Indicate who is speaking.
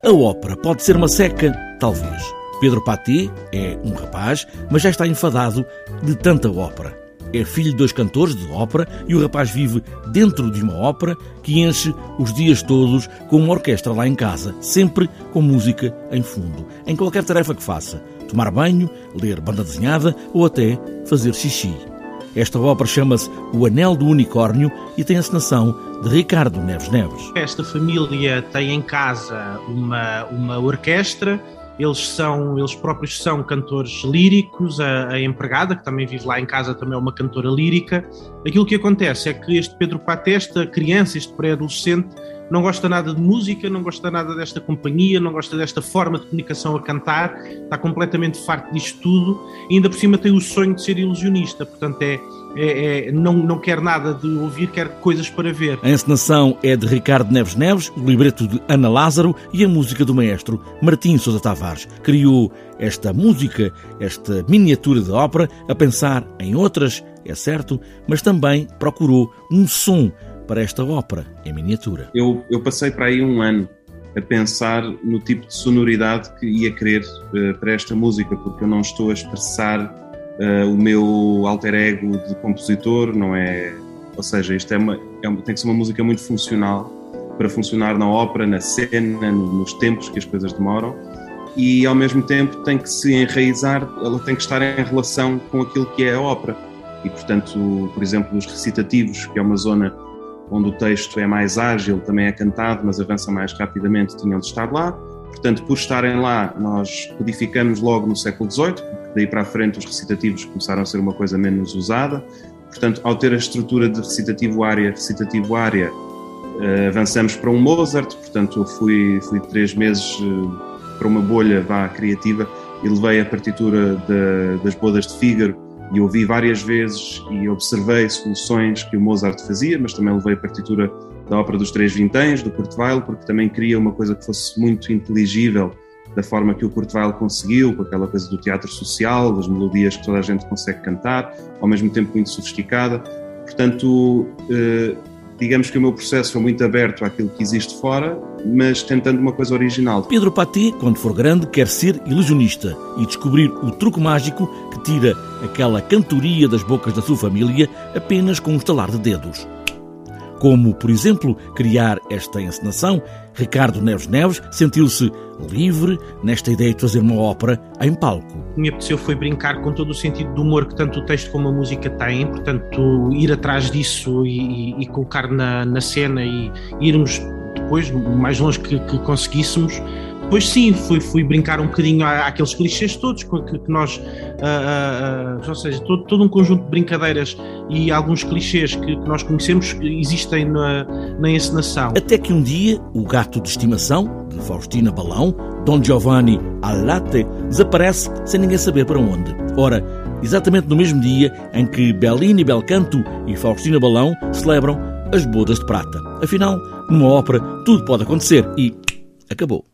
Speaker 1: A ópera pode ser uma seca? Talvez. Pedro Paté é um rapaz, mas já está enfadado de tanta ópera. É filho de dois cantores de ópera e o rapaz vive dentro de uma ópera que enche os dias todos com uma orquestra lá em casa, sempre com música em fundo, em qualquer tarefa que faça. Tomar banho, ler banda desenhada ou até fazer xixi. Esta ópera chama-se O Anel do Unicórnio e tem a encenação de Ricardo Neves Neves.
Speaker 2: Esta família tem em casa uma, uma orquestra, eles são, eles próprios são cantores líricos, a, a, empregada, que também vive lá em casa, também é uma cantora lírica. Aquilo que acontece é que este Pedro Paté, esta criança, este pré-adolescente, não gosta nada de música, não gosta nada desta companhia, não gosta desta forma de comunicação a cantar, está completamente farto disto tudo e ainda por cima tem o sonho de ser ilusionista, portanto é, é, é, não, não quer nada de ouvir, quer coisas para ver.
Speaker 1: A encenação é de Ricardo Neves Neves, o libreto de Ana Lázaro e a música do maestro Martim Sousa Tavares. Criou esta música, esta miniatura de ópera, a pensar em outras, é certo, mas também procurou um som para esta ópera em miniatura?
Speaker 3: Eu, eu passei para aí um ano a pensar no tipo de sonoridade que ia querer uh, para esta música, porque eu não estou a expressar uh, o meu alter ego de compositor, não é? Ou seja, isto é uma, é uma, tem que ser uma música muito funcional para funcionar na ópera, na cena, nos tempos que as coisas demoram e ao mesmo tempo tem que se enraizar, ela tem que estar em relação com aquilo que é a ópera. E portanto, por exemplo, os recitativos, que é uma zona onde o texto é mais ágil, também é cantado, mas avança mais rapidamente, tinham de estar lá. Portanto, por estarem lá, nós codificamos logo no século XVIII, porque daí para a frente os recitativos começaram a ser uma coisa menos usada. Portanto, ao ter a estrutura de recitativo-área, recitativo-área, uh, avançamos para um Mozart. Portanto, eu fui, fui três meses uh, para uma bolha vá, criativa e levei a partitura de, das bodas de Fígaro e ouvi várias vezes e observei soluções que o Mozart fazia, mas também levei a partitura da ópera dos Três Vinténs, do Kurt porque também queria uma coisa que fosse muito inteligível da forma que o Kurt conseguiu, com aquela coisa do teatro social, das melodias que toda a gente consegue cantar, ao mesmo tempo muito sofisticada. Portanto, eh, digamos que o meu processo foi muito aberto àquilo que existe fora, mas tentando uma coisa original.
Speaker 1: Pedro Paty, quando for grande, quer ser ilusionista e descobrir o truque mágico que tira aquela cantoria das bocas da sua família apenas com um estalar de dedos. Como, por exemplo, criar esta encenação, Ricardo Neves Neves sentiu-se livre nesta ideia de fazer uma ópera em palco.
Speaker 2: Me apeteceu foi brincar com todo o sentido do humor que tanto o texto como a música têm, portanto, ir atrás disso e, e, colocar na, na cena e irmos depois, o mais longe que, que conseguíssemos, depois sim, fui, fui brincar um bocadinho àqueles clichês todos que, que nós, uh, uh, ou seja, todo, todo, um conjunto de brincadeiras e alguns clichês que, que nós conhecemos existem na, na encenação.
Speaker 1: Até que um dia o gato de estimação, de Faustina Balão, Don Giovanni Alate, desaparece sem ninguém saber para onde. Ora, exatamente no mesmo dia em que Bellini Belcanto e Faustina Balão celebram as bodas de prata. Afinal, numa ópera tudo pode acontecer e acabou.